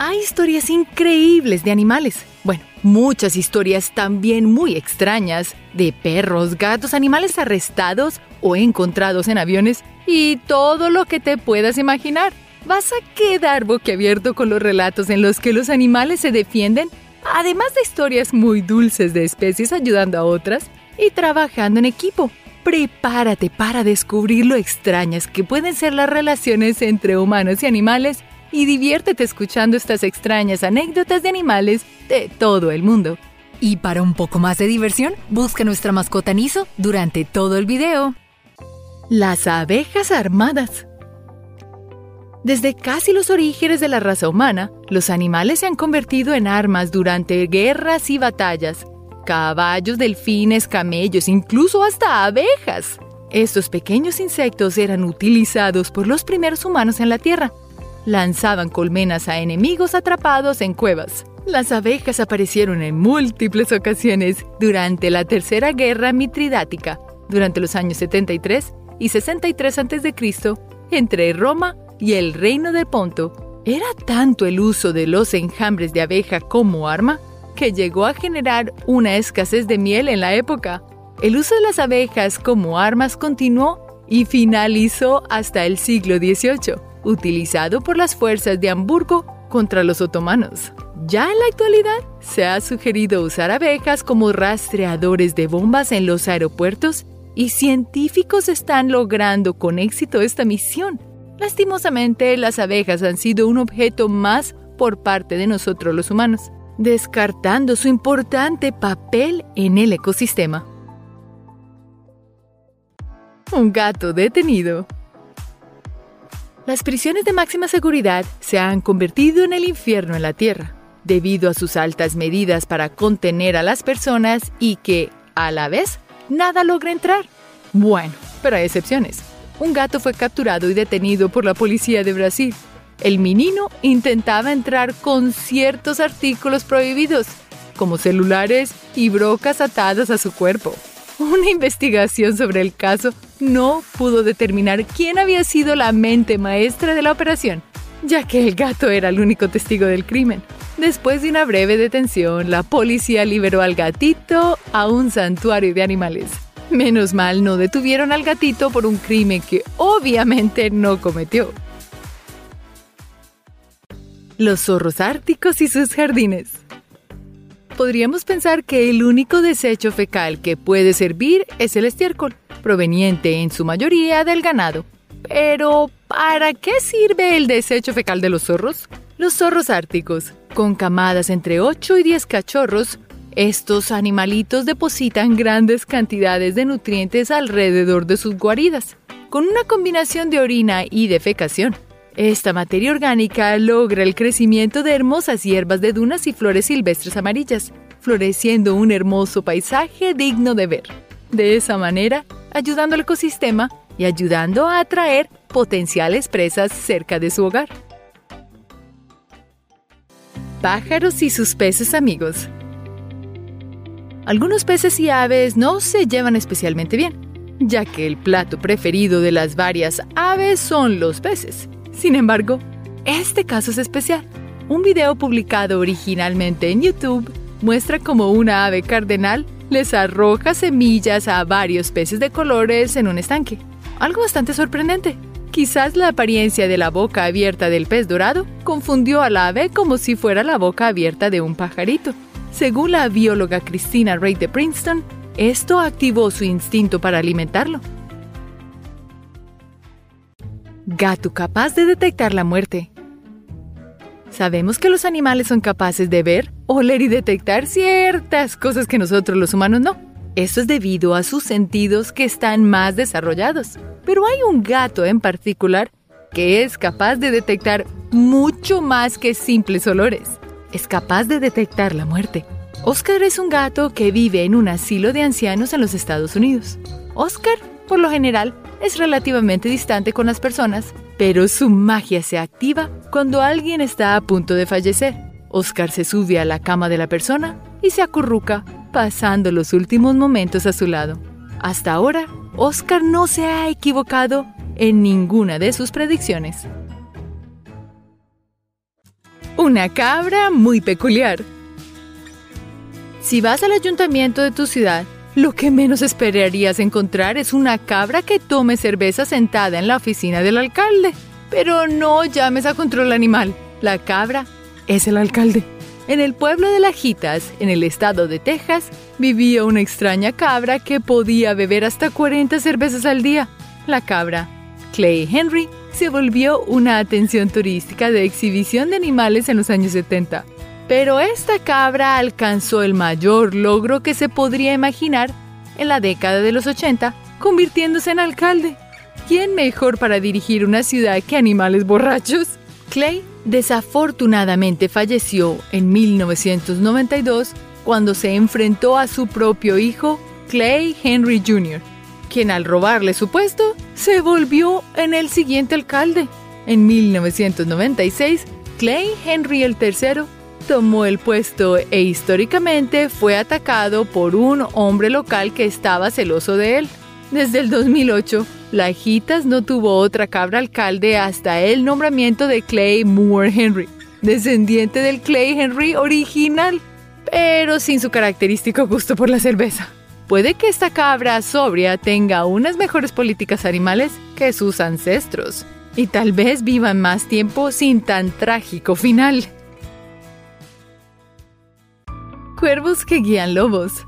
Hay historias increíbles de animales. Bueno, muchas historias también muy extrañas de perros, gatos, animales arrestados o encontrados en aviones y todo lo que te puedas imaginar. Vas a quedar boquiabierto con los relatos en los que los animales se defienden, además de historias muy dulces de especies ayudando a otras y trabajando en equipo. Prepárate para descubrir lo extrañas que pueden ser las relaciones entre humanos y animales y diviértete escuchando estas extrañas anécdotas de animales de todo el mundo. Y para un poco más de diversión, busca nuestra mascota Niso durante todo el video. Las abejas armadas. Desde casi los orígenes de la raza humana, los animales se han convertido en armas durante guerras y batallas. Caballos, delfines, camellos, incluso hasta abejas. Estos pequeños insectos eran utilizados por los primeros humanos en la Tierra lanzaban colmenas a enemigos atrapados en cuevas. Las abejas aparecieron en múltiples ocasiones durante la Tercera Guerra Mitridática, durante los años 73 y 63 a.C., entre Roma y el Reino de Ponto. Era tanto el uso de los enjambres de abeja como arma que llegó a generar una escasez de miel en la época. El uso de las abejas como armas continuó y finalizó hasta el siglo XVIII utilizado por las fuerzas de Hamburgo contra los otomanos. Ya en la actualidad, se ha sugerido usar abejas como rastreadores de bombas en los aeropuertos y científicos están logrando con éxito esta misión. Lastimosamente, las abejas han sido un objeto más por parte de nosotros los humanos, descartando su importante papel en el ecosistema. Un gato detenido. Las prisiones de máxima seguridad se han convertido en el infierno en la Tierra, debido a sus altas medidas para contener a las personas y que, a la vez, nada logra entrar. Bueno, pero hay excepciones. Un gato fue capturado y detenido por la policía de Brasil. El menino intentaba entrar con ciertos artículos prohibidos, como celulares y brocas atadas a su cuerpo. Una investigación sobre el caso no pudo determinar quién había sido la mente maestra de la operación, ya que el gato era el único testigo del crimen. Después de una breve detención, la policía liberó al gatito a un santuario de animales. Menos mal no detuvieron al gatito por un crimen que obviamente no cometió. Los zorros árticos y sus jardines podríamos pensar que el único desecho fecal que puede servir es el estiércol, proveniente en su mayoría del ganado. Pero, ¿para qué sirve el desecho fecal de los zorros? Los zorros árticos, con camadas entre 8 y 10 cachorros, estos animalitos depositan grandes cantidades de nutrientes alrededor de sus guaridas, con una combinación de orina y defecación. Esta materia orgánica logra el crecimiento de hermosas hierbas de dunas y flores silvestres amarillas, floreciendo un hermoso paisaje digno de ver. De esa manera, ayudando al ecosistema y ayudando a atraer potenciales presas cerca de su hogar. Pájaros y sus peces amigos. Algunos peces y aves no se llevan especialmente bien, ya que el plato preferido de las varias aves son los peces. Sin embargo, este caso es especial. Un video publicado originalmente en YouTube muestra cómo una ave cardenal les arroja semillas a varios peces de colores en un estanque. Algo bastante sorprendente. Quizás la apariencia de la boca abierta del pez dorado confundió a la ave como si fuera la boca abierta de un pajarito. Según la bióloga Christina Ray de Princeton, esto activó su instinto para alimentarlo. Gato capaz de detectar la muerte. Sabemos que los animales son capaces de ver, oler y detectar ciertas cosas que nosotros los humanos no. Esto es debido a sus sentidos que están más desarrollados. Pero hay un gato en particular que es capaz de detectar mucho más que simples olores. Es capaz de detectar la muerte. Oscar es un gato que vive en un asilo de ancianos en los Estados Unidos. Oscar, por lo general, es relativamente distante con las personas, pero su magia se activa cuando alguien está a punto de fallecer. Oscar se sube a la cama de la persona y se acurruca, pasando los últimos momentos a su lado. Hasta ahora, Oscar no se ha equivocado en ninguna de sus predicciones. Una cabra muy peculiar. Si vas al ayuntamiento de tu ciudad, lo que menos esperarías encontrar es una cabra que tome cerveza sentada en la oficina del alcalde. Pero no llames a control animal. La cabra es el alcalde. En el pueblo de Lajitas, en el estado de Texas, vivía una extraña cabra que podía beber hasta 40 cervezas al día. La cabra, Clay Henry, se volvió una atención turística de exhibición de animales en los años 70. Pero esta cabra alcanzó el mayor logro que se podría imaginar en la década de los 80, convirtiéndose en alcalde. ¿Quién mejor para dirigir una ciudad que animales borrachos? Clay desafortunadamente falleció en 1992 cuando se enfrentó a su propio hijo, Clay Henry Jr., quien al robarle su puesto se volvió en el siguiente alcalde. En 1996, Clay Henry III tomó el puesto e históricamente fue atacado por un hombre local que estaba celoso de él. Desde el 2008, Lajitas no tuvo otra cabra alcalde hasta el nombramiento de Clay Moore Henry, descendiente del Clay Henry original, pero sin su característico gusto por la cerveza. Puede que esta cabra sobria tenga unas mejores políticas animales que sus ancestros, y tal vez vivan más tiempo sin tan trágico final. Cuervos que guían lobos.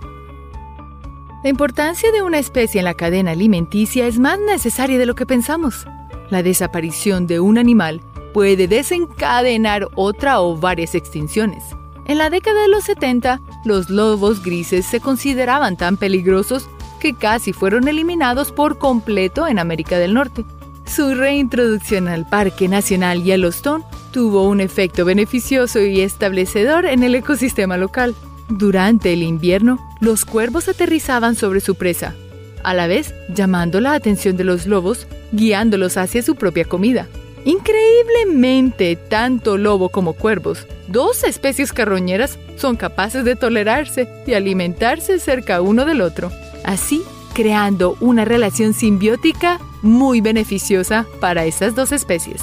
La importancia de una especie en la cadena alimenticia es más necesaria de lo que pensamos. La desaparición de un animal puede desencadenar otra o varias extinciones. En la década de los 70, los lobos grises se consideraban tan peligrosos que casi fueron eliminados por completo en América del Norte. Su reintroducción al Parque Nacional Yellowstone tuvo un efecto beneficioso y establecedor en el ecosistema local. Durante el invierno, los cuervos aterrizaban sobre su presa, a la vez llamando la atención de los lobos, guiándolos hacia su propia comida. Increíblemente, tanto lobo como cuervos, dos especies carroñeras, son capaces de tolerarse y alimentarse cerca uno del otro, así creando una relación simbiótica muy beneficiosa para esas dos especies.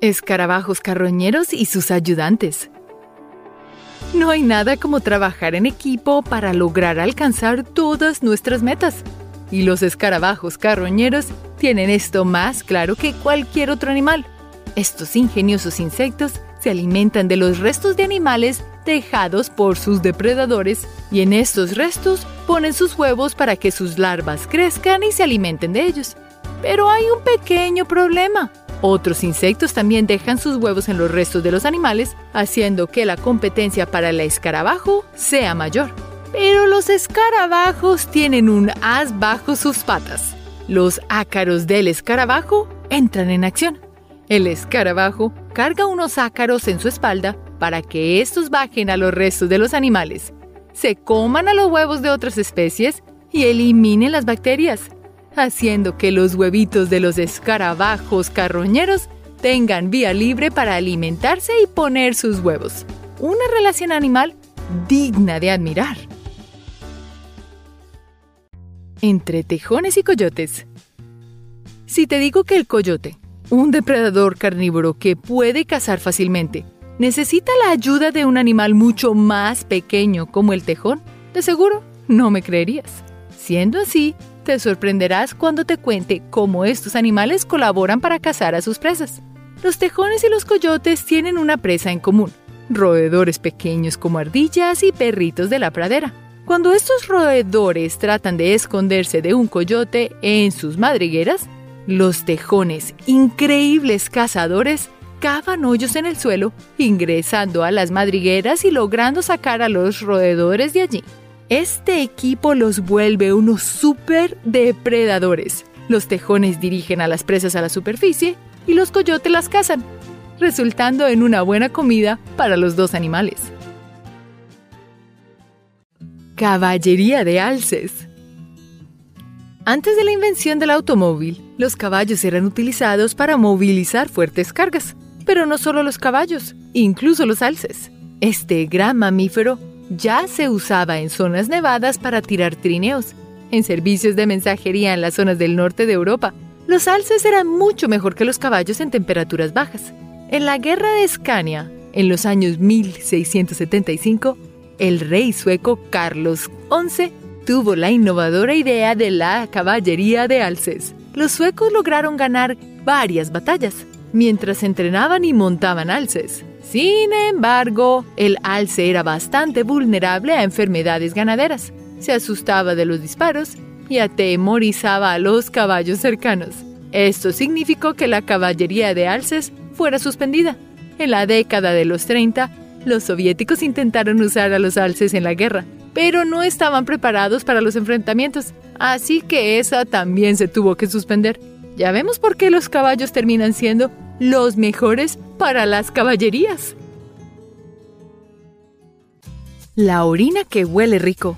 Escarabajos carroñeros y sus ayudantes. No hay nada como trabajar en equipo para lograr alcanzar todas nuestras metas. Y los escarabajos carroñeros tienen esto más claro que cualquier otro animal. Estos ingeniosos insectos se alimentan de los restos de animales dejados por sus depredadores y en estos restos ponen sus huevos para que sus larvas crezcan y se alimenten de ellos. Pero hay un pequeño problema. Otros insectos también dejan sus huevos en los restos de los animales, haciendo que la competencia para el escarabajo sea mayor. Pero los escarabajos tienen un as bajo sus patas. Los ácaros del escarabajo entran en acción. El escarabajo carga unos ácaros en su espalda para que estos bajen a los restos de los animales, se coman a los huevos de otras especies y eliminen las bacterias haciendo que los huevitos de los escarabajos carroñeros tengan vía libre para alimentarse y poner sus huevos. Una relación animal digna de admirar. Entre tejones y coyotes. Si te digo que el coyote, un depredador carnívoro que puede cazar fácilmente, necesita la ayuda de un animal mucho más pequeño como el tejón, de seguro no me creerías. Siendo así, te sorprenderás cuando te cuente cómo estos animales colaboran para cazar a sus presas. Los tejones y los coyotes tienen una presa en común, roedores pequeños como ardillas y perritos de la pradera. Cuando estos roedores tratan de esconderse de un coyote en sus madrigueras, los tejones, increíbles cazadores, cavan hoyos en el suelo, ingresando a las madrigueras y logrando sacar a los roedores de allí. Este equipo los vuelve unos super depredadores. Los tejones dirigen a las presas a la superficie y los coyotes las cazan, resultando en una buena comida para los dos animales. Caballería de alces. Antes de la invención del automóvil, los caballos eran utilizados para movilizar fuertes cargas, pero no solo los caballos, incluso los alces. Este gran mamífero ya se usaba en zonas nevadas para tirar trineos, en servicios de mensajería en las zonas del norte de Europa, Los alces eran mucho mejor que los caballos en temperaturas bajas. En la guerra de Escania, en los años 1675, el rey sueco Carlos XI tuvo la innovadora idea de la caballería de alces. Los suecos lograron ganar varias batallas mientras entrenaban y montaban alces. Sin embargo, el alce era bastante vulnerable a enfermedades ganaderas. Se asustaba de los disparos y atemorizaba a los caballos cercanos. Esto significó que la caballería de alces fuera suspendida. En la década de los 30, los soviéticos intentaron usar a los alces en la guerra, pero no estaban preparados para los enfrentamientos, así que esa también se tuvo que suspender. Ya vemos por qué los caballos terminan siendo los mejores para las caballerías. La orina que huele rico.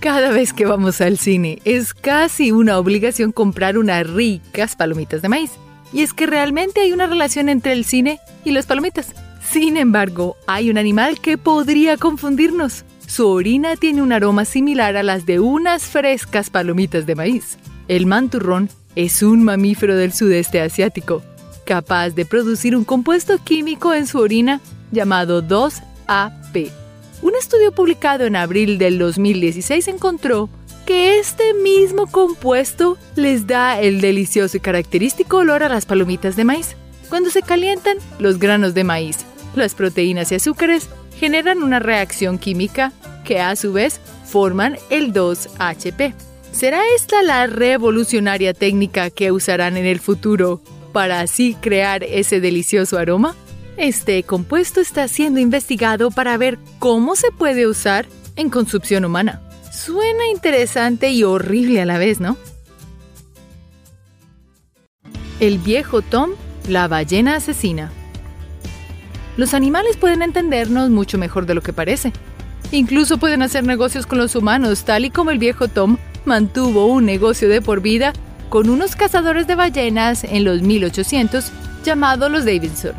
Cada vez que vamos al cine es casi una obligación comprar unas ricas palomitas de maíz. Y es que realmente hay una relación entre el cine y las palomitas. Sin embargo, hay un animal que podría confundirnos. Su orina tiene un aroma similar a las de unas frescas palomitas de maíz. El manturrón es un mamífero del sudeste asiático, capaz de producir un compuesto químico en su orina llamado 2AP. Un estudio publicado en abril del 2016 encontró que este mismo compuesto les da el delicioso y característico olor a las palomitas de maíz. Cuando se calientan, los granos de maíz, las proteínas y azúcares generan una reacción química que a su vez forman el 2HP. ¿Será esta la revolucionaria técnica que usarán en el futuro para así crear ese delicioso aroma? Este compuesto está siendo investigado para ver cómo se puede usar en consumpción humana. Suena interesante y horrible a la vez, ¿no? El viejo Tom, la ballena asesina. Los animales pueden entendernos mucho mejor de lo que parece. Incluso pueden hacer negocios con los humanos, tal y como el viejo Tom mantuvo un negocio de por vida con unos cazadores de ballenas en los 1800 llamados los Davidson.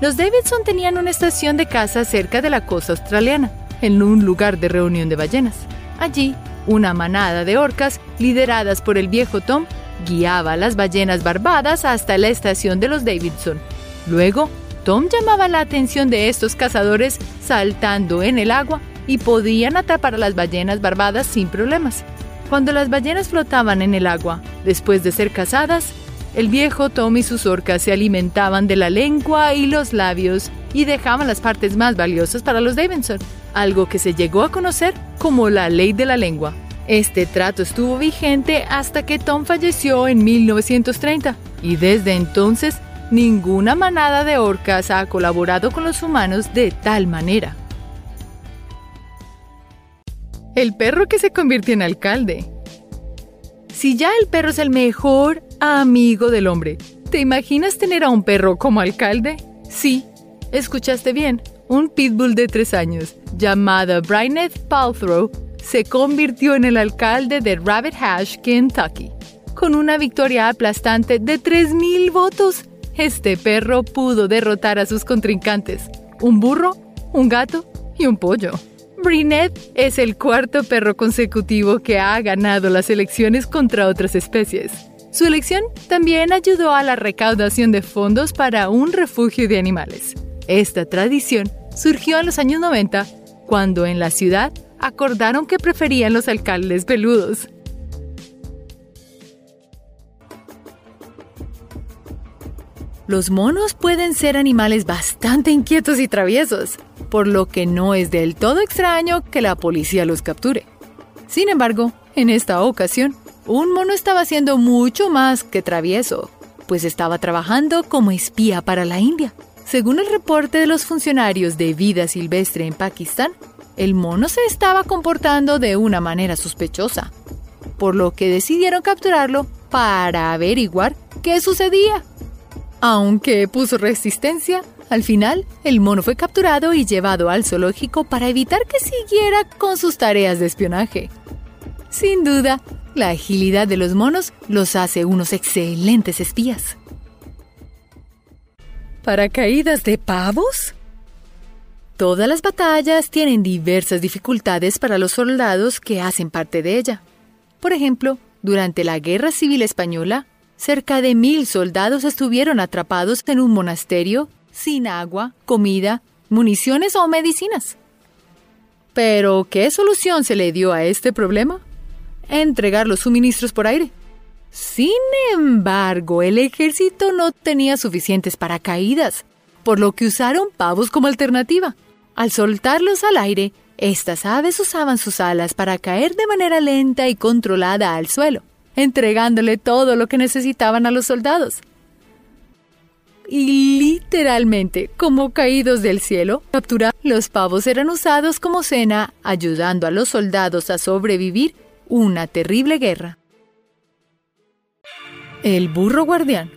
Los Davidson tenían una estación de caza cerca de la costa australiana, en un lugar de reunión de ballenas. Allí, una manada de orcas, lideradas por el viejo Tom, guiaba a las ballenas barbadas hasta la estación de los Davidson. Luego, Tom llamaba la atención de estos cazadores saltando en el agua y podían atrapar a las ballenas barbadas sin problemas. Cuando las ballenas flotaban en el agua, después de ser cazadas, el viejo Tom y sus orcas se alimentaban de la lengua y los labios y dejaban las partes más valiosas para los Davidson, algo que se llegó a conocer como la ley de la lengua. Este trato estuvo vigente hasta que Tom falleció en 1930 y desde entonces ninguna manada de orcas ha colaborado con los humanos de tal manera. El perro que se convirtió en alcalde. Si ya el perro es el mejor amigo del hombre, ¿te imaginas tener a un perro como alcalde? Sí, escuchaste bien. Un pitbull de tres años, llamado Bryneth Palthrow, se convirtió en el alcalde de Rabbit Hash, Kentucky. Con una victoria aplastante de 3.000 votos, este perro pudo derrotar a sus contrincantes, un burro, un gato y un pollo. Brinette es el cuarto perro consecutivo que ha ganado las elecciones contra otras especies. Su elección también ayudó a la recaudación de fondos para un refugio de animales. Esta tradición surgió en los años 90, cuando en la ciudad acordaron que preferían los alcaldes peludos. Los monos pueden ser animales bastante inquietos y traviesos, por lo que no es del todo extraño que la policía los capture. Sin embargo, en esta ocasión, un mono estaba siendo mucho más que travieso, pues estaba trabajando como espía para la India. Según el reporte de los funcionarios de vida silvestre en Pakistán, el mono se estaba comportando de una manera sospechosa, por lo que decidieron capturarlo para averiguar qué sucedía. Aunque puso resistencia, al final el mono fue capturado y llevado al zoológico para evitar que siguiera con sus tareas de espionaje. Sin duda, la agilidad de los monos los hace unos excelentes espías. ¿Paracaídas de pavos? Todas las batallas tienen diversas dificultades para los soldados que hacen parte de ella. Por ejemplo, Durante la Guerra Civil Española, cerca de mil soldados estuvieron atrapados en un monasterio sin agua, comida, municiones o medicinas. Pero, ¿qué solución se le dio a este problema? Entregar los suministros por aire. Sin embargo, el ejército no tenía suficientes paracaídas, por lo que usaron pavos como alternativa. Al soltarlos al aire, estas aves usaban sus alas para caer de manera lenta y controlada al suelo, entregándole todo lo que necesitaban a los soldados. Y literalmente, como caídos del cielo, capturar los pavos eran usados como cena, ayudando a los soldados a sobrevivir una terrible guerra. El burro guardián.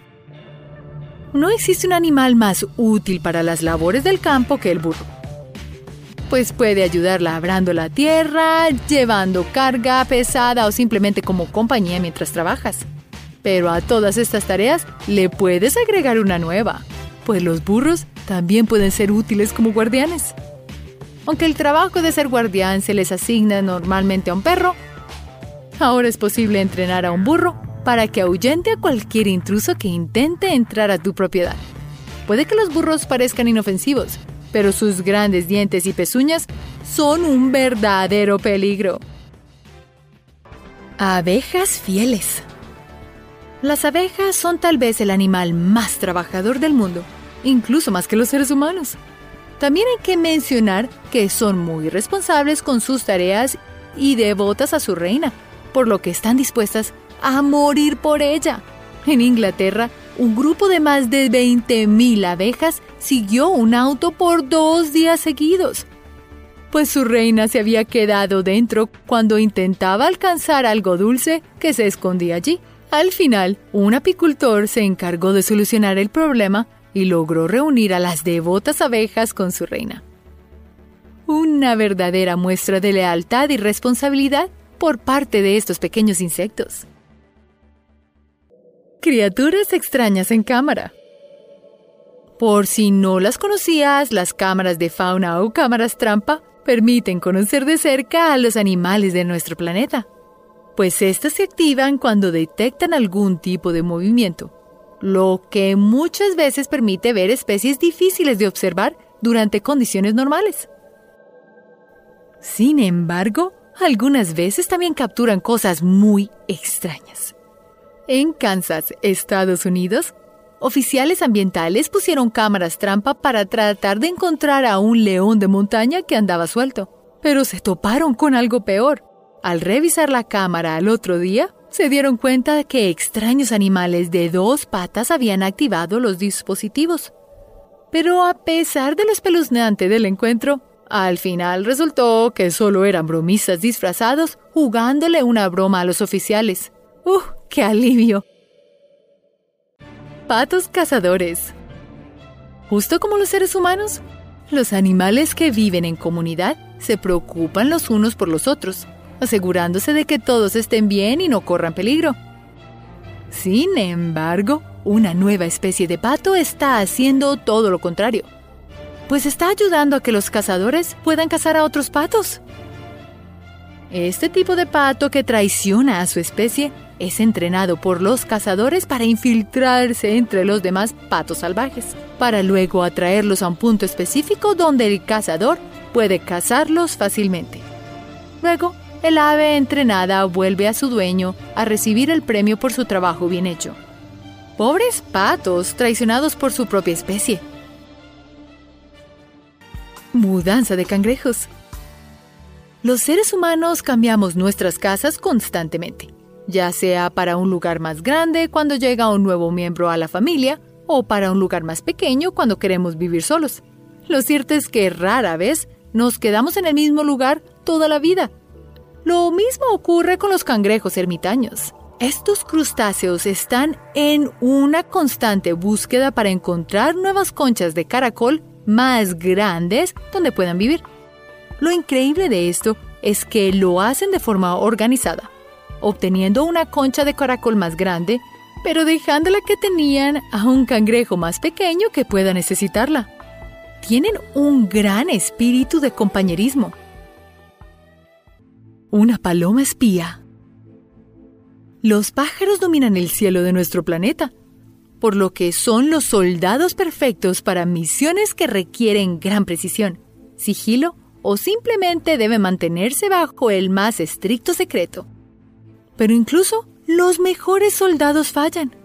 No existe un animal más útil para las labores del campo que el burro. Pues puede ayudar labrando la tierra, llevando carga pesada o simplemente como compañía mientras trabajas. Pero a todas estas tareas le puedes agregar una nueva, pues los burros también pueden ser útiles como guardianes. Aunque el trabajo de ser guardián se les asigna normalmente a un perro, ahora es posible entrenar a un burro para que ahuyente a cualquier intruso que intente entrar a tu propiedad. Puede que los burros parezcan inofensivos, pero sus grandes dientes y pezuñas son un verdadero peligro. Abejas fieles. Las abejas son tal vez el animal más trabajador del mundo, incluso más que los seres humanos. También hay que mencionar que son muy responsables con sus tareas y devotas a su reina, por lo que están dispuestas a morir por ella. En Inglaterra, un grupo de más de 20.000 abejas siguió un auto por dos días seguidos, pues su reina se había quedado dentro cuando intentaba alcanzar algo dulce que se escondía allí. Al final, un apicultor se encargó de solucionar el problema y logró reunir a las devotas abejas con su reina. Una verdadera muestra de lealtad y responsabilidad por parte de estos pequeños insectos. Criaturas extrañas en cámara. Por si no las conocías, las cámaras de fauna o cámaras trampa permiten conocer de cerca a los animales de nuestro planeta, pues estas se activan cuando detectan algún tipo de movimiento, lo que muchas veces permite ver especies difíciles de observar durante condiciones normales. Sin embargo, algunas veces también capturan cosas muy extrañas. En Kansas, Estados Unidos, oficiales ambientales pusieron cámaras trampa para tratar de encontrar a un león de montaña que andaba suelto. Pero se toparon con algo peor. Al revisar la cámara al otro día, se dieron cuenta que extraños animales de dos patas habían activado los dispositivos. Pero a pesar de lo espeluznante del encuentro, al final resultó que solo eran bromistas disfrazados jugándole una broma a los oficiales. ¡Uh! ¡Qué alivio! Patos cazadores. Justo como los seres humanos, los animales que viven en comunidad se preocupan los unos por los otros, asegurándose de que todos estén bien y no corran peligro. Sin embargo, una nueva especie de pato está haciendo todo lo contrario, pues está ayudando a que los cazadores puedan cazar a otros patos. Este tipo de pato que traiciona a su especie es entrenado por los cazadores para infiltrarse entre los demás patos salvajes, para luego atraerlos a un punto específico donde el cazador puede cazarlos fácilmente. Luego, el ave entrenada vuelve a su dueño a recibir el premio por su trabajo bien hecho. Pobres patos traicionados por su propia especie. Mudanza de cangrejos. Los seres humanos cambiamos nuestras casas constantemente, ya sea para un lugar más grande cuando llega un nuevo miembro a la familia o para un lugar más pequeño cuando queremos vivir solos. Lo cierto es que rara vez nos quedamos en el mismo lugar toda la vida. Lo mismo ocurre con los cangrejos ermitaños. Estos crustáceos están en una constante búsqueda para encontrar nuevas conchas de caracol más grandes donde puedan vivir. Lo increíble de esto es que lo hacen de forma organizada, obteniendo una concha de caracol más grande, pero dejando la que tenían a un cangrejo más pequeño que pueda necesitarla. Tienen un gran espíritu de compañerismo. Una paloma espía. Los pájaros dominan el cielo de nuestro planeta, por lo que son los soldados perfectos para misiones que requieren gran precisión, sigilo o simplemente deben mantenerse bajo el más estricto secreto. Pero incluso los mejores soldados fallan.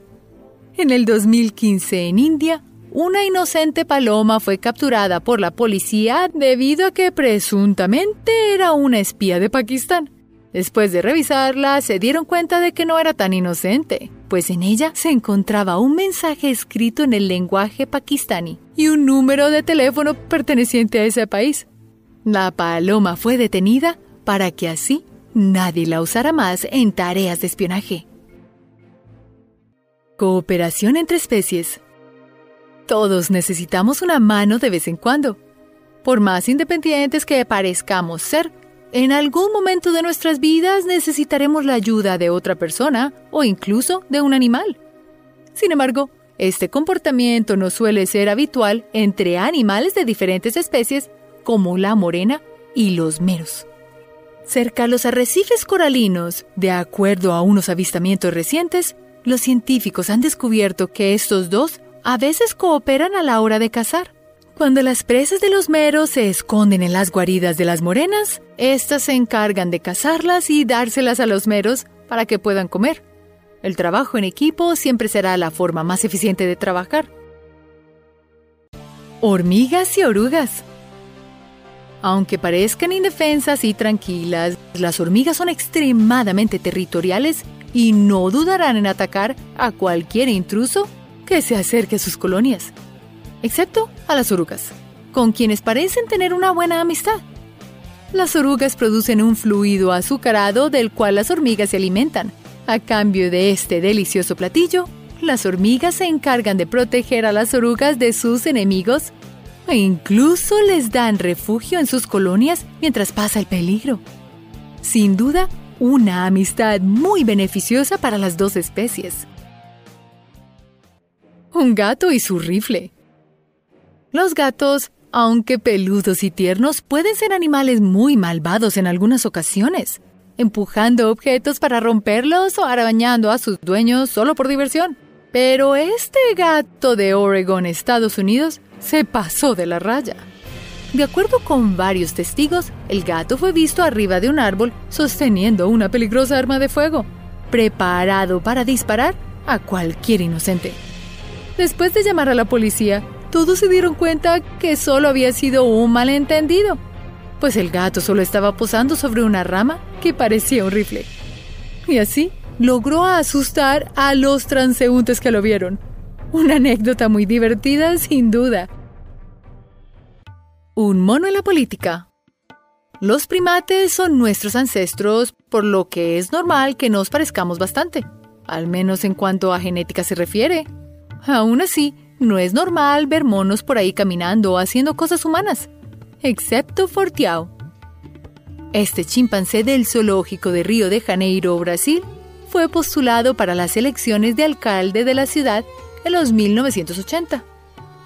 En el 2015 en India, una inocente paloma fue capturada por la policía debido a que presuntamente era una espía de Pakistán. Después de revisarla, se dieron cuenta de que no era tan inocente, pues en ella se encontraba un mensaje escrito en el lenguaje pakistaní y un número de teléfono perteneciente a ese país. La paloma fue detenida para que así nadie la usara más en tareas de espionaje. Cooperación entre especies. Todos necesitamos una mano de vez en cuando. Por más independientes que parezcamos ser, en algún momento de nuestras vidas necesitaremos la ayuda de otra persona o incluso de un animal. Sin embargo, este comportamiento no suele ser habitual entre animales de diferentes especies como la morena y los meros. Cerca a los arrecifes coralinos, de acuerdo a unos avistamientos recientes, los científicos han descubierto que estos dos a veces cooperan a la hora de cazar. Cuando las presas de los meros se esconden en las guaridas de las morenas, éstas se encargan de cazarlas y dárselas a los meros para que puedan comer. El trabajo en equipo siempre será la forma más eficiente de trabajar. Hormigas y orugas. Aunque parezcan indefensas y tranquilas, las hormigas son extremadamente territoriales y no dudarán en atacar a cualquier intruso que se acerque a sus colonias excepto a las orugas, con quienes parecen tener una buena amistad. Las orugas producen un fluido azucarado del cual las hormigas se alimentan. A cambio de este delicioso platillo, las hormigas se encargan de proteger a las orugas de sus enemigos e incluso les dan refugio en sus colonias mientras pasa el peligro. Sin duda, una amistad muy beneficiosa para las dos especies. Un gato y su rifle. Los gatos, aunque peludos y tiernos, pueden ser animales muy malvados en algunas ocasiones, empujando objetos para romperlos o arañando a sus dueños solo por diversión. Pero este gato de Oregon, Estados Unidos, se pasó de la raya. De acuerdo con varios testigos, el gato fue visto arriba de un árbol sosteniendo una peligrosa arma de fuego, preparado para disparar a cualquier inocente. Después de llamar a la policía, todos se dieron cuenta que solo había sido un malentendido, pues el gato solo estaba posando sobre una rama que parecía un rifle. Y así logró asustar a los transeúntes que lo vieron. Una anécdota muy divertida, sin duda. Un mono en la política. Los primates son nuestros ancestros, por lo que es normal que nos parezcamos bastante, al menos en cuanto a genética se refiere. Aún así, no es normal ver monos por ahí caminando o haciendo cosas humanas, excepto Fortiao. Este chimpancé del zoológico de Río de Janeiro, Brasil, fue postulado para las elecciones de alcalde de la ciudad en los 1980.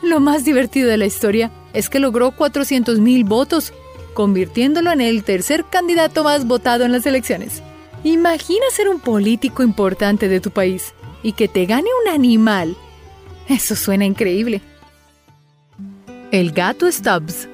Lo más divertido de la historia es que logró 400.000 votos, convirtiéndolo en el tercer candidato más votado en las elecciones. Imagina ser un político importante de tu país y que te gane un animal eso suena increíble. El gato Stubbs.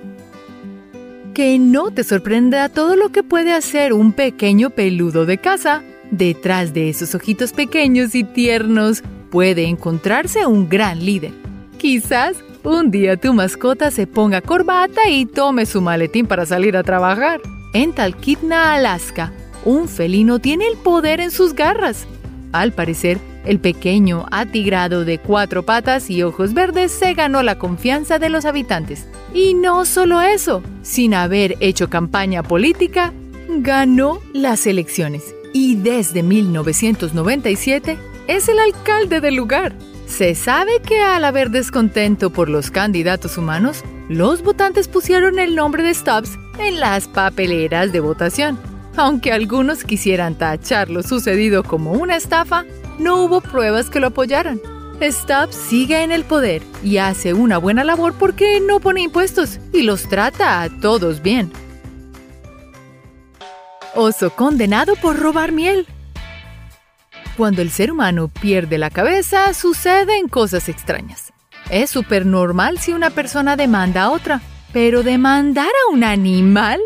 Que no te sorprenda todo lo que puede hacer un pequeño peludo de casa. Detrás de esos ojitos pequeños y tiernos puede encontrarse un gran líder. Quizás un día tu mascota se ponga corbata y tome su maletín para salir a trabajar. En Talkeetna, Alaska, un felino tiene el poder en sus garras. Al parecer, el pequeño, atigrado de cuatro patas y ojos verdes, se ganó la confianza de los habitantes. Y no solo eso, sin haber hecho campaña política, ganó las elecciones. Y desde 1997 es el alcalde del lugar. Se sabe que al haber descontento por los candidatos humanos, los votantes pusieron el nombre de Stubbs en las papeleras de votación. Aunque algunos quisieran tachar lo sucedido como una estafa, no hubo pruebas que lo apoyaran. Stubbs sigue en el poder y hace una buena labor porque no pone impuestos y los trata a todos bien. Oso condenado por robar miel. Cuando el ser humano pierde la cabeza, suceden cosas extrañas. Es súper normal si una persona demanda a otra, pero demandar a un animal,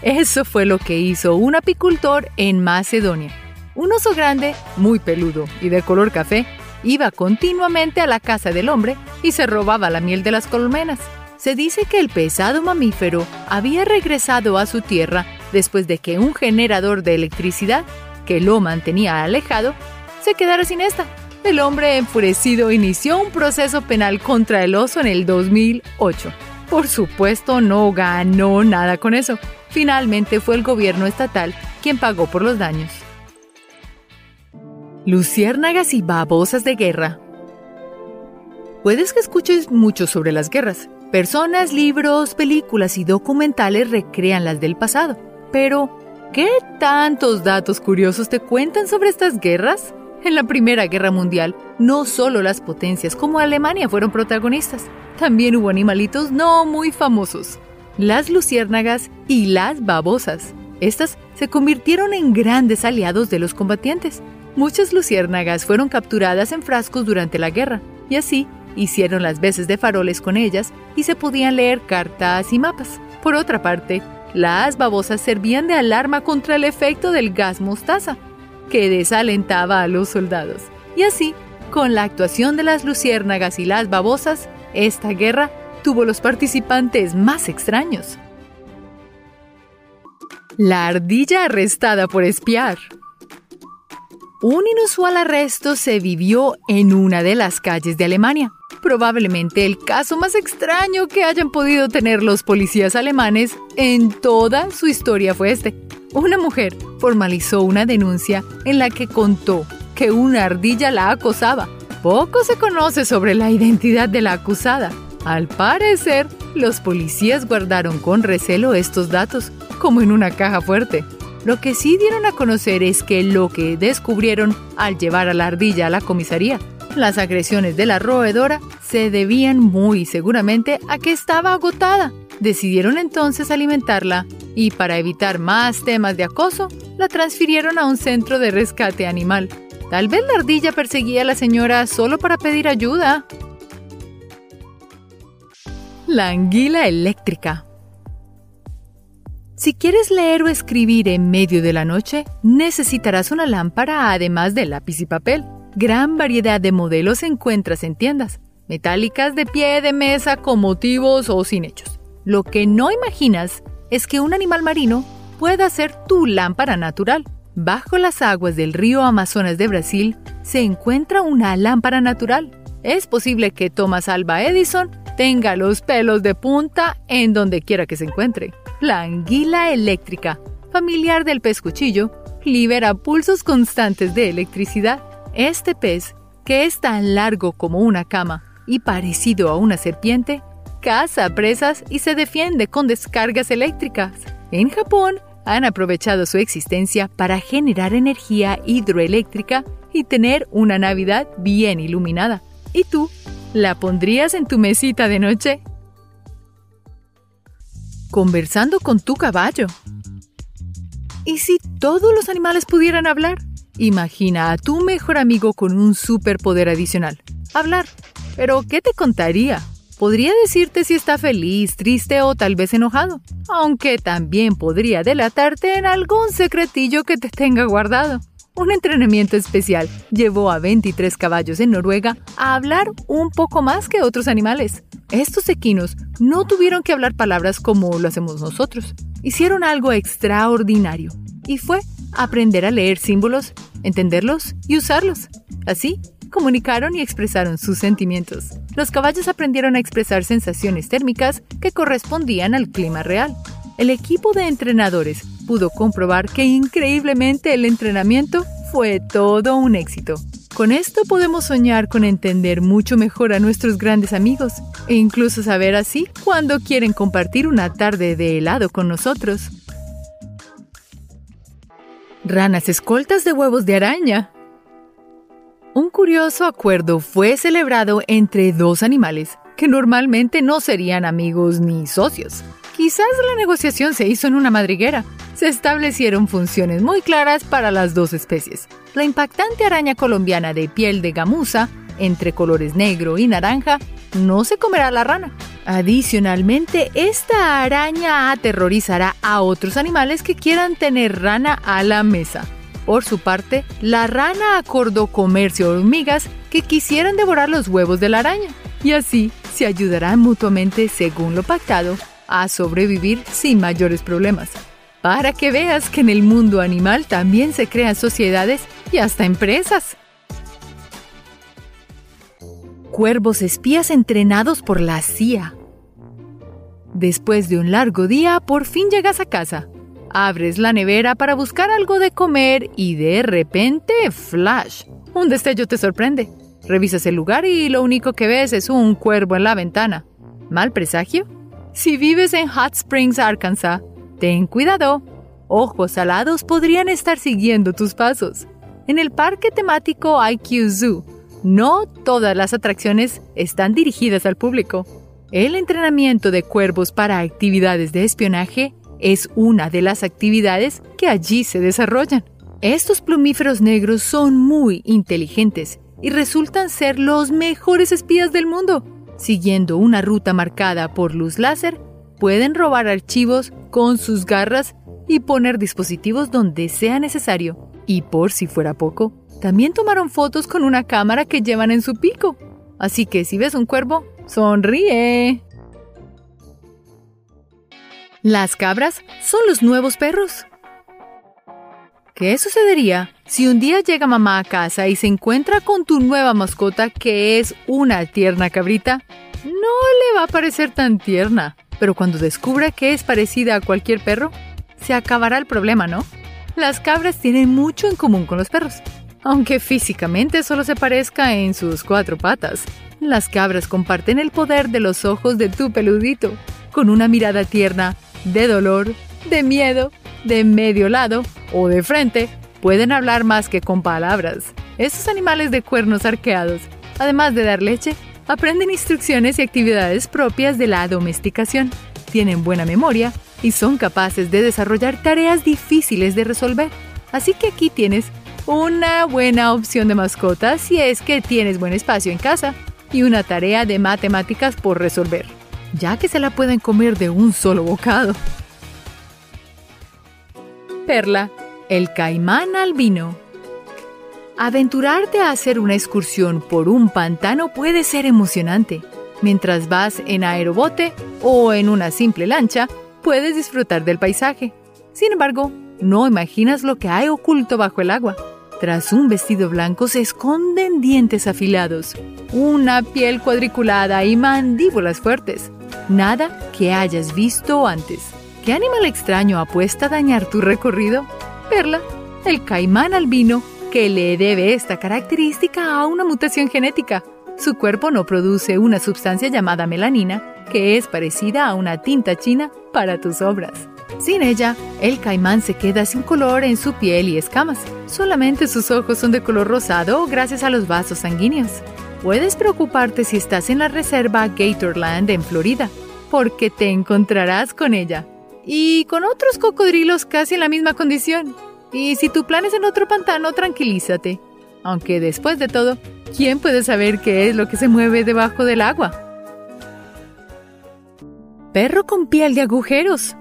eso fue lo que hizo un apicultor en Macedonia. Un oso grande, muy peludo y de color café, iba continuamente a la casa del hombre y se robaba la miel de las colmenas. Se dice que el pesado mamífero había regresado a su tierra después de que un generador de electricidad que lo mantenía alejado se quedara sin esta. El hombre enfurecido inició un proceso penal contra el oso en el 2008. Por supuesto, no ganó nada con eso. Finalmente fue el gobierno estatal quien pagó por los daños. Luciérnagas y babosas de guerra. Puedes que escuches mucho sobre las guerras. Personas, libros, películas y documentales recrean las del pasado. Pero, ¿qué tantos datos curiosos te cuentan sobre estas guerras? En la Primera Guerra Mundial, no solo las potencias como Alemania fueron protagonistas, también hubo animalitos no muy famosos, las luciérnagas y las babosas. Estas se convirtieron en grandes aliados de los combatientes. Muchas luciérnagas fueron capturadas en frascos durante la guerra, y así hicieron las veces de faroles con ellas y se podían leer cartas y mapas. Por otra parte, las babosas servían de alarma contra el efecto del gas mostaza, que desalentaba a los soldados. Y así, con la actuación de las luciérnagas y las babosas, esta guerra tuvo los participantes más extraños. La ardilla arrestada por espiar. Un inusual arresto se vivió en una de las calles de Alemania. Probablemente el caso más extraño que hayan podido tener los policías alemanes en toda su historia fue este. Una mujer formalizó una denuncia en la que contó que una ardilla la acosaba. Poco se conoce sobre la identidad de la acusada. Al parecer, los policías guardaron con recelo estos datos, como en una caja fuerte. Lo que sí dieron a conocer es que lo que descubrieron al llevar a la ardilla a la comisaría, las agresiones de la roedora se debían muy seguramente a que estaba agotada. Decidieron entonces alimentarla y para evitar más temas de acoso, la transfirieron a un centro de rescate animal. Tal vez la ardilla perseguía a la señora solo para pedir ayuda. La anguila eléctrica. Si quieres leer o escribir en medio de la noche, necesitarás una lámpara además de lápiz y papel. Gran variedad de modelos encuentras en tiendas, metálicas de pie de mesa con motivos o sin hechos. Lo que no imaginas es que un animal marino pueda ser tu lámpara natural. Bajo las aguas del río Amazonas de Brasil se encuentra una lámpara natural. Es posible que Thomas Alba Edison tenga los pelos de punta en donde quiera que se encuentre. La anguila eléctrica, familiar del pez cuchillo, libera pulsos constantes de electricidad. Este pez, que es tan largo como una cama y parecido a una serpiente, caza presas y se defiende con descargas eléctricas. En Japón, han aprovechado su existencia para generar energía hidroeléctrica y tener una Navidad bien iluminada. ¿Y tú? ¿La pondrías en tu mesita de noche? Conversando con tu caballo. ¿Y si todos los animales pudieran hablar? Imagina a tu mejor amigo con un superpoder adicional. Hablar. Pero, ¿qué te contaría? Podría decirte si está feliz, triste o tal vez enojado, aunque también podría delatarte en algún secretillo que te tenga guardado. Un entrenamiento especial llevó a 23 caballos en Noruega a hablar un poco más que otros animales. Estos equinos no tuvieron que hablar palabras como lo hacemos nosotros. Hicieron algo extraordinario y fue aprender a leer símbolos, entenderlos y usarlos. Así comunicaron y expresaron sus sentimientos. Los caballos aprendieron a expresar sensaciones térmicas que correspondían al clima real. El equipo de entrenadores pudo comprobar que increíblemente el entrenamiento fue todo un éxito. Con esto podemos soñar con entender mucho mejor a nuestros grandes amigos e incluso saber así cuándo quieren compartir una tarde de helado con nosotros. Ranas escoltas de huevos de araña. Un curioso acuerdo fue celebrado entre dos animales que normalmente no serían amigos ni socios. Quizás la negociación se hizo en una madriguera. Se establecieron funciones muy claras para las dos especies. La impactante araña colombiana de piel de gamuza, entre colores negro y naranja, no se comerá la rana. Adicionalmente, esta araña aterrorizará a otros animales que quieran tener rana a la mesa. Por su parte, la rana acordó comerse hormigas que quisieran devorar los huevos de la araña. Y así se ayudarán mutuamente, según lo pactado, a sobrevivir sin mayores problemas. Para que veas que en el mundo animal también se crean sociedades y hasta empresas. Cuervos espías entrenados por la CIA. Después de un largo día, por fin llegas a casa. Abres la nevera para buscar algo de comer y de repente, flash, un destello te sorprende. Revisas el lugar y lo único que ves es un cuervo en la ventana. ¿Mal presagio? Si vives en Hot Springs, Arkansas, ten cuidado. Ojos alados podrían estar siguiendo tus pasos. En el parque temático IQ Zoo, no todas las atracciones están dirigidas al público. El entrenamiento de cuervos para actividades de espionaje es una de las actividades que allí se desarrollan. Estos plumíferos negros son muy inteligentes y resultan ser los mejores espías del mundo. Siguiendo una ruta marcada por luz láser, pueden robar archivos con sus garras y poner dispositivos donde sea necesario. Y por si fuera poco, también tomaron fotos con una cámara que llevan en su pico. Así que si ves un cuervo, sonríe. Las cabras son los nuevos perros. ¿Qué sucedería si un día llega mamá a casa y se encuentra con tu nueva mascota que es una tierna cabrita? No le va a parecer tan tierna, pero cuando descubra que es parecida a cualquier perro, se acabará el problema, ¿no? Las cabras tienen mucho en común con los perros aunque físicamente solo se parezca en sus cuatro patas. Las cabras comparten el poder de los ojos de tu peludito, con una mirada tierna, de dolor, de miedo, de medio lado o de frente, pueden hablar más que con palabras. Estos animales de cuernos arqueados, además de dar leche, aprenden instrucciones y actividades propias de la domesticación, tienen buena memoria y son capaces de desarrollar tareas difíciles de resolver. Así que aquí tienes una buena opción de mascota si es que tienes buen espacio en casa y una tarea de matemáticas por resolver, ya que se la pueden comer de un solo bocado. Perla, el caimán albino. Aventurarte a hacer una excursión por un pantano puede ser emocionante. Mientras vas en aerobote o en una simple lancha, puedes disfrutar del paisaje. Sin embargo, no imaginas lo que hay oculto bajo el agua. Tras un vestido blanco se esconden dientes afilados, una piel cuadriculada y mandíbulas fuertes. Nada que hayas visto antes. ¿Qué animal extraño apuesta a dañar tu recorrido? Perla, el caimán albino, que le debe esta característica a una mutación genética. Su cuerpo no produce una sustancia llamada melanina, que es parecida a una tinta china para tus obras. Sin ella, el caimán se queda sin color en su piel y escamas. Solamente sus ojos son de color rosado gracias a los vasos sanguíneos. Puedes preocuparte si estás en la reserva Gatorland en Florida, porque te encontrarás con ella. Y con otros cocodrilos casi en la misma condición. Y si tu plan es en otro pantano, tranquilízate. Aunque después de todo, ¿quién puede saber qué es lo que se mueve debajo del agua? Perro con piel de agujeros.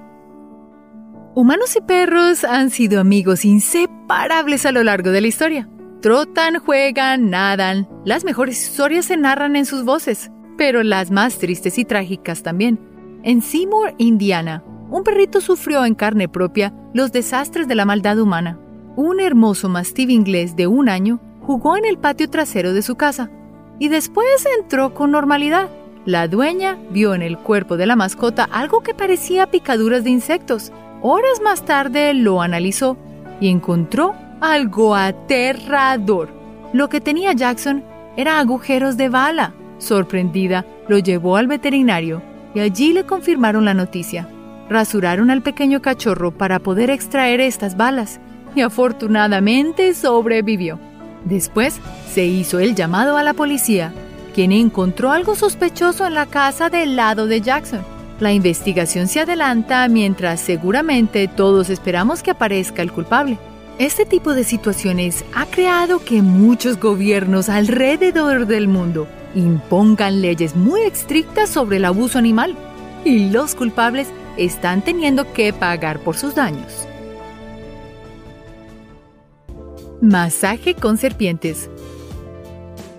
Humanos y perros han sido amigos inseparables a lo largo de la historia. Trotan, juegan, nadan. Las mejores historias se narran en sus voces, pero las más tristes y trágicas también. En Seymour, Indiana, un perrito sufrió en carne propia los desastres de la maldad humana. Un hermoso mastín inglés de un año jugó en el patio trasero de su casa y después entró con normalidad. La dueña vio en el cuerpo de la mascota algo que parecía picaduras de insectos Horas más tarde lo analizó y encontró algo aterrador. Lo que tenía Jackson era agujeros de bala. Sorprendida, lo llevó al veterinario y allí le confirmaron la noticia. Rasuraron al pequeño cachorro para poder extraer estas balas y afortunadamente sobrevivió. Después se hizo el llamado a la policía, quien encontró algo sospechoso en la casa del lado de Jackson. La investigación se adelanta mientras seguramente todos esperamos que aparezca el culpable. Este tipo de situaciones ha creado que muchos gobiernos alrededor del mundo impongan leyes muy estrictas sobre el abuso animal y los culpables están teniendo que pagar por sus daños. Masaje con serpientes.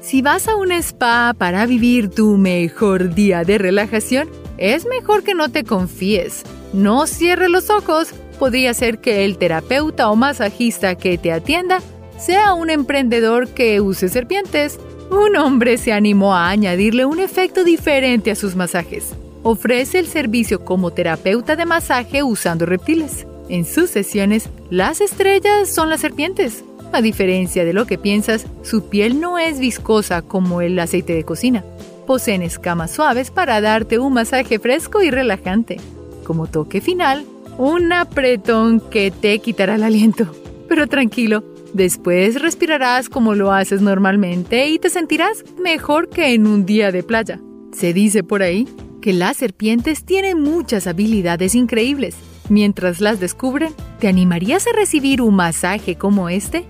Si vas a un spa para vivir tu mejor día de relajación, es mejor que no te confíes. No cierre los ojos. Podría ser que el terapeuta o masajista que te atienda sea un emprendedor que use serpientes. Un hombre se animó a añadirle un efecto diferente a sus masajes. Ofrece el servicio como terapeuta de masaje usando reptiles. En sus sesiones, las estrellas son las serpientes. A diferencia de lo que piensas, su piel no es viscosa como el aceite de cocina. Poseen escamas suaves para darte un masaje fresco y relajante. Como toque final, un apretón que te quitará el aliento. Pero tranquilo, después respirarás como lo haces normalmente y te sentirás mejor que en un día de playa. Se dice por ahí que las serpientes tienen muchas habilidades increíbles. Mientras las descubren, ¿te animarías a recibir un masaje como este?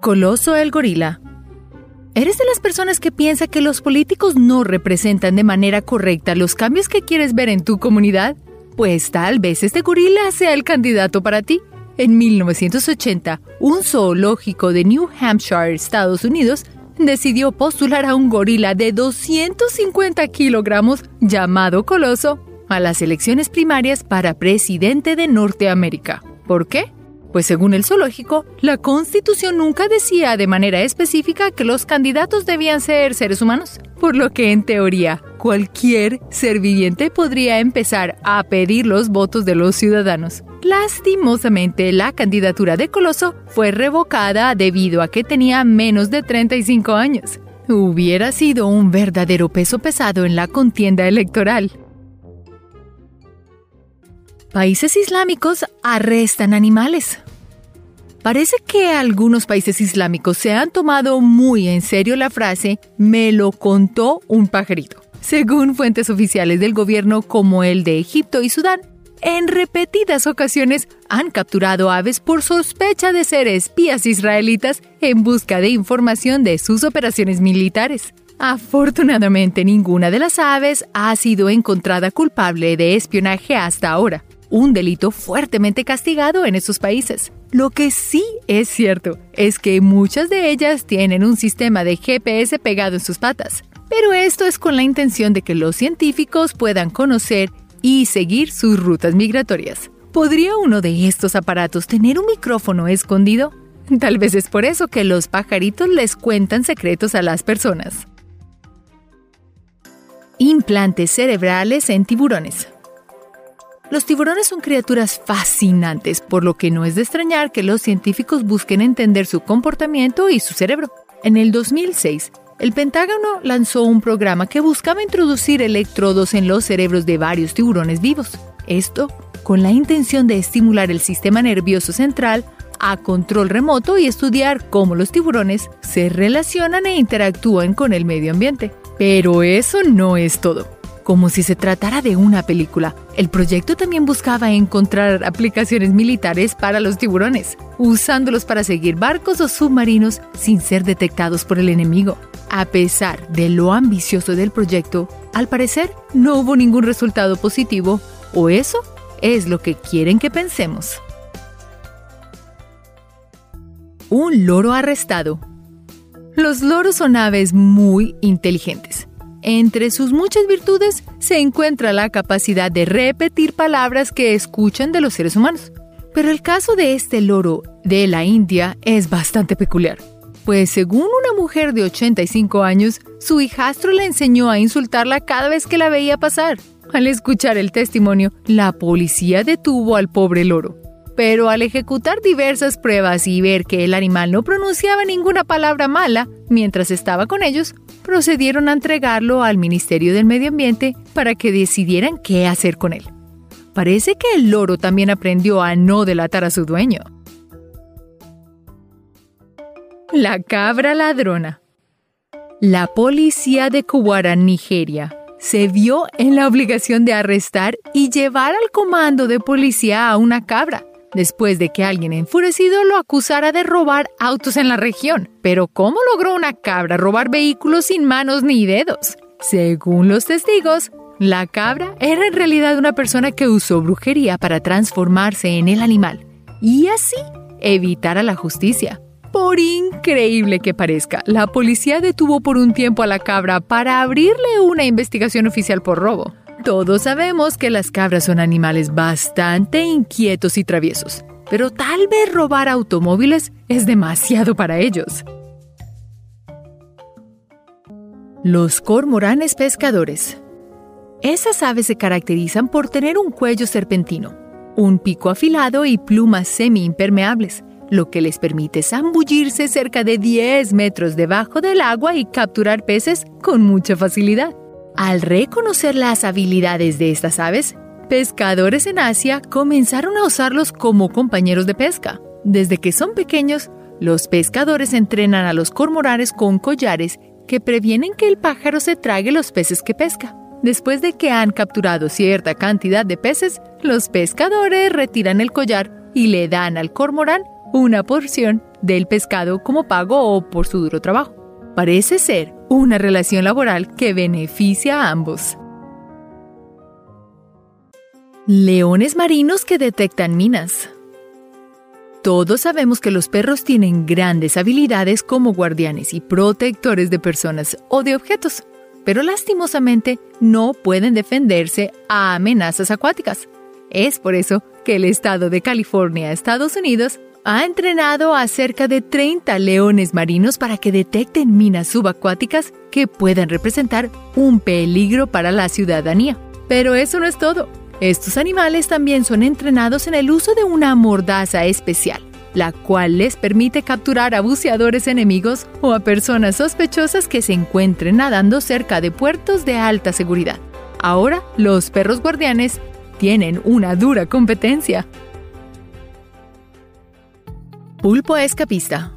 Coloso el gorila. ¿Eres de las personas que piensa que los políticos no representan de manera correcta los cambios que quieres ver en tu comunidad? Pues tal vez este gorila sea el candidato para ti. En 1980, un zoológico de New Hampshire, Estados Unidos, decidió postular a un gorila de 250 kilogramos llamado Coloso a las elecciones primarias para presidente de Norteamérica. ¿Por qué? Pues según el zoológico, la constitución nunca decía de manera específica que los candidatos debían ser seres humanos, por lo que en teoría cualquier ser viviente podría empezar a pedir los votos de los ciudadanos. Lastimosamente, la candidatura de Coloso fue revocada debido a que tenía menos de 35 años. Hubiera sido un verdadero peso pesado en la contienda electoral. Países islámicos arrestan animales. Parece que algunos países islámicos se han tomado muy en serio la frase me lo contó un pajarito. Según fuentes oficiales del gobierno como el de Egipto y Sudán, en repetidas ocasiones han capturado aves por sospecha de ser espías israelitas en busca de información de sus operaciones militares. Afortunadamente ninguna de las aves ha sido encontrada culpable de espionaje hasta ahora un delito fuertemente castigado en esos países. Lo que sí es cierto es que muchas de ellas tienen un sistema de GPS pegado en sus patas, pero esto es con la intención de que los científicos puedan conocer y seguir sus rutas migratorias. ¿Podría uno de estos aparatos tener un micrófono escondido? Tal vez es por eso que los pajaritos les cuentan secretos a las personas. Implantes cerebrales en tiburones. Los tiburones son criaturas fascinantes, por lo que no es de extrañar que los científicos busquen entender su comportamiento y su cerebro. En el 2006, el Pentágono lanzó un programa que buscaba introducir electrodos en los cerebros de varios tiburones vivos. Esto con la intención de estimular el sistema nervioso central a control remoto y estudiar cómo los tiburones se relacionan e interactúan con el medio ambiente. Pero eso no es todo como si se tratara de una película. El proyecto también buscaba encontrar aplicaciones militares para los tiburones, usándolos para seguir barcos o submarinos sin ser detectados por el enemigo. A pesar de lo ambicioso del proyecto, al parecer no hubo ningún resultado positivo, o eso es lo que quieren que pensemos. Un loro arrestado. Los loros son aves muy inteligentes entre sus muchas virtudes se encuentra la capacidad de repetir palabras que escuchan de los seres humanos. Pero el caso de este loro de la India es bastante peculiar, pues según una mujer de 85 años, su hijastro le enseñó a insultarla cada vez que la veía pasar. Al escuchar el testimonio, la policía detuvo al pobre loro. Pero al ejecutar diversas pruebas y ver que el animal no pronunciaba ninguna palabra mala mientras estaba con ellos, procedieron a entregarlo al Ministerio del Medio Ambiente para que decidieran qué hacer con él. Parece que el loro también aprendió a no delatar a su dueño. La cabra ladrona. La policía de Kuwara, Nigeria, se vio en la obligación de arrestar y llevar al comando de policía a una cabra, después de que alguien enfurecido lo acusara de robar autos en la región. Pero ¿cómo logró una cabra robar vehículos sin manos ni dedos? Según los testigos, la cabra era en realidad una persona que usó brujería para transformarse en el animal y así evitar a la justicia. Por increíble que parezca, la policía detuvo por un tiempo a la cabra para abrirle una investigación oficial por robo. Todos sabemos que las cabras son animales bastante inquietos y traviesos, pero tal vez robar automóviles es demasiado para ellos. Los cormoranes pescadores. Esas aves se caracterizan por tener un cuello serpentino, un pico afilado y plumas semi-impermeables lo que les permite zambullirse cerca de 10 metros debajo del agua y capturar peces con mucha facilidad. Al reconocer las habilidades de estas aves, pescadores en Asia comenzaron a usarlos como compañeros de pesca. Desde que son pequeños, los pescadores entrenan a los cormoranes con collares que previenen que el pájaro se trague los peces que pesca. Después de que han capturado cierta cantidad de peces, los pescadores retiran el collar y le dan al cormorán una porción del pescado como pago o por su duro trabajo. Parece ser una relación laboral que beneficia a ambos. Leones marinos que detectan minas. Todos sabemos que los perros tienen grandes habilidades como guardianes y protectores de personas o de objetos, pero lastimosamente no pueden defenderse a amenazas acuáticas. Es por eso que el estado de California, Estados Unidos, ha entrenado a cerca de 30 leones marinos para que detecten minas subacuáticas que puedan representar un peligro para la ciudadanía. Pero eso no es todo. Estos animales también son entrenados en el uso de una mordaza especial, la cual les permite capturar a buceadores enemigos o a personas sospechosas que se encuentren nadando cerca de puertos de alta seguridad. Ahora, los perros guardianes tienen una dura competencia. Pulpo escapista.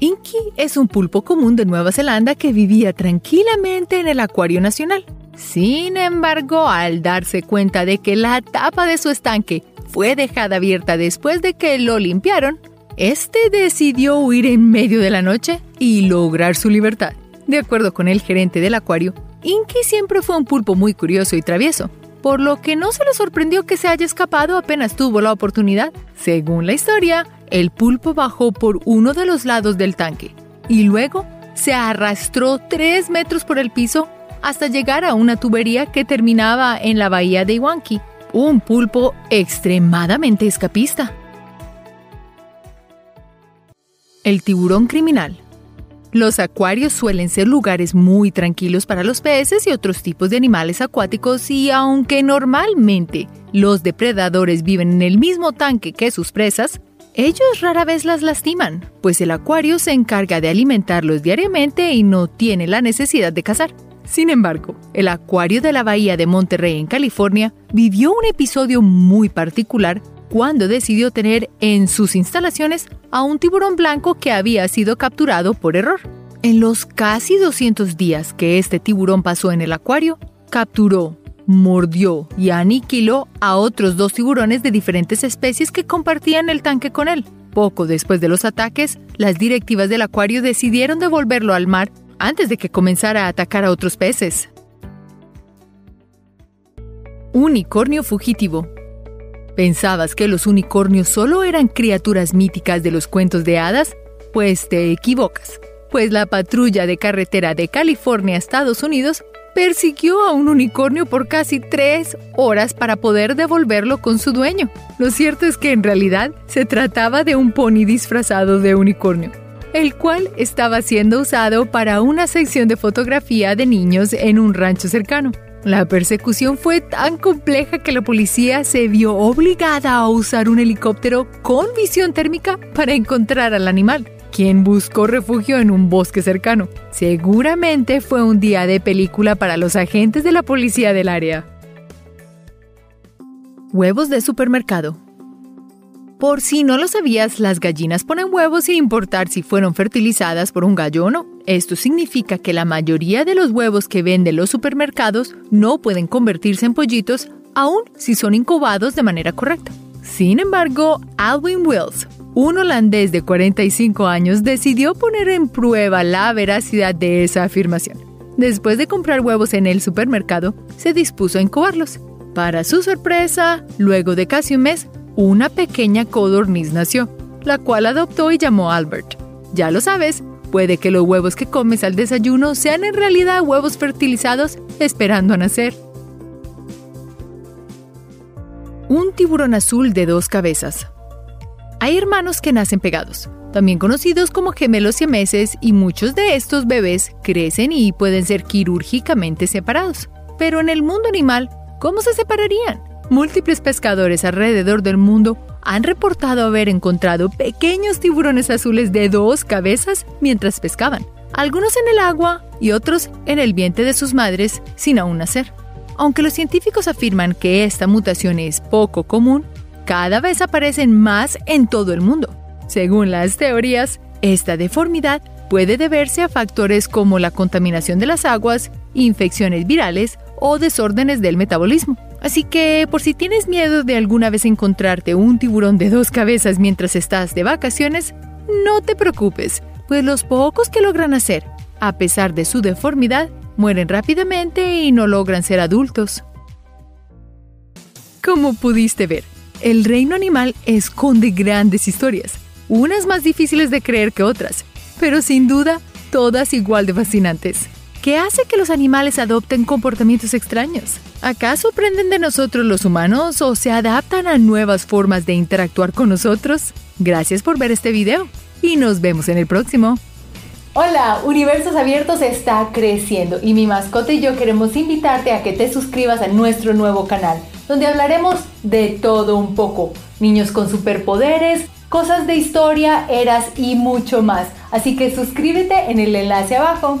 Inky es un pulpo común de Nueva Zelanda que vivía tranquilamente en el Acuario Nacional. Sin embargo, al darse cuenta de que la tapa de su estanque fue dejada abierta después de que lo limpiaron, este decidió huir en medio de la noche y lograr su libertad. De acuerdo con el gerente del acuario, Inky siempre fue un pulpo muy curioso y travieso, por lo que no se le sorprendió que se haya escapado apenas tuvo la oportunidad. Según la historia, el pulpo bajó por uno de los lados del tanque y luego se arrastró tres metros por el piso hasta llegar a una tubería que terminaba en la bahía de Iwanki. Un pulpo extremadamente escapista. El tiburón criminal. Los acuarios suelen ser lugares muy tranquilos para los peces y otros tipos de animales acuáticos y aunque normalmente los depredadores viven en el mismo tanque que sus presas, ellos rara vez las lastiman, pues el acuario se encarga de alimentarlos diariamente y no tiene la necesidad de cazar. Sin embargo, el acuario de la bahía de Monterrey en California vivió un episodio muy particular cuando decidió tener en sus instalaciones a un tiburón blanco que había sido capturado por error. En los casi 200 días que este tiburón pasó en el acuario, capturó mordió y aniquiló a otros dos tiburones de diferentes especies que compartían el tanque con él. Poco después de los ataques, las directivas del acuario decidieron devolverlo al mar antes de que comenzara a atacar a otros peces. Unicornio fugitivo. ¿Pensabas que los unicornios solo eran criaturas míticas de los cuentos de hadas? Pues te equivocas, pues la patrulla de carretera de California, Estados Unidos, persiguió a un unicornio por casi tres horas para poder devolverlo con su dueño. Lo cierto es que en realidad se trataba de un pony disfrazado de unicornio, el cual estaba siendo usado para una sección de fotografía de niños en un rancho cercano. La persecución fue tan compleja que la policía se vio obligada a usar un helicóptero con visión térmica para encontrar al animal quien buscó refugio en un bosque cercano. Seguramente fue un día de película para los agentes de la policía del área. Huevos de supermercado. Por si no lo sabías, las gallinas ponen huevos sin importar si fueron fertilizadas por un gallo o no. Esto significa que la mayoría de los huevos que venden los supermercados no pueden convertirse en pollitos aun si son incubados de manera correcta. Sin embargo, Alwyn Wills, un holandés de 45 años, decidió poner en prueba la veracidad de esa afirmación. Después de comprar huevos en el supermercado, se dispuso a incubarlos. Para su sorpresa, luego de casi un mes, una pequeña codorniz nació, la cual adoptó y llamó Albert. Ya lo sabes, puede que los huevos que comes al desayuno sean en realidad huevos fertilizados esperando a nacer. Un tiburón azul de dos cabezas. Hay hermanos que nacen pegados, también conocidos como gemelos siameses, y muchos de estos bebés crecen y pueden ser quirúrgicamente separados. Pero en el mundo animal, ¿cómo se separarían? Múltiples pescadores alrededor del mundo han reportado haber encontrado pequeños tiburones azules de dos cabezas mientras pescaban, algunos en el agua y otros en el vientre de sus madres sin aún nacer. Aunque los científicos afirman que esta mutación es poco común, cada vez aparecen más en todo el mundo. Según las teorías, esta deformidad puede deberse a factores como la contaminación de las aguas, infecciones virales o desórdenes del metabolismo. Así que, por si tienes miedo de alguna vez encontrarte un tiburón de dos cabezas mientras estás de vacaciones, no te preocupes, pues los pocos que logran hacer, a pesar de su deformidad, mueren rápidamente y no logran ser adultos. Como pudiste ver, el reino animal esconde grandes historias, unas más difíciles de creer que otras, pero sin duda todas igual de fascinantes. ¿Qué hace que los animales adopten comportamientos extraños? ¿Acaso aprenden de nosotros los humanos o se adaptan a nuevas formas de interactuar con nosotros? Gracias por ver este video y nos vemos en el próximo. Hola, Universos Abiertos está creciendo y mi mascota y yo queremos invitarte a que te suscribas a nuestro nuevo canal, donde hablaremos de todo un poco, niños con superpoderes, cosas de historia, eras y mucho más. Así que suscríbete en el enlace abajo.